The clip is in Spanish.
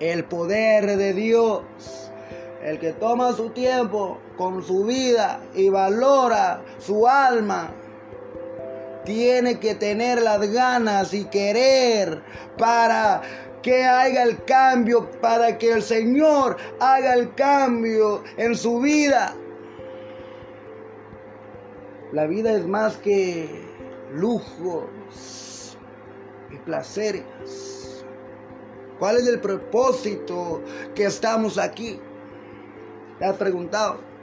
el poder de Dios. El que toma su tiempo con su vida y valora su alma, tiene que tener las ganas y querer para que haga el cambio, para que el Señor haga el cambio en su vida. La vida es más que lujos y placeres. ¿Cuál es el propósito que estamos aquí? ¿Te has preguntado?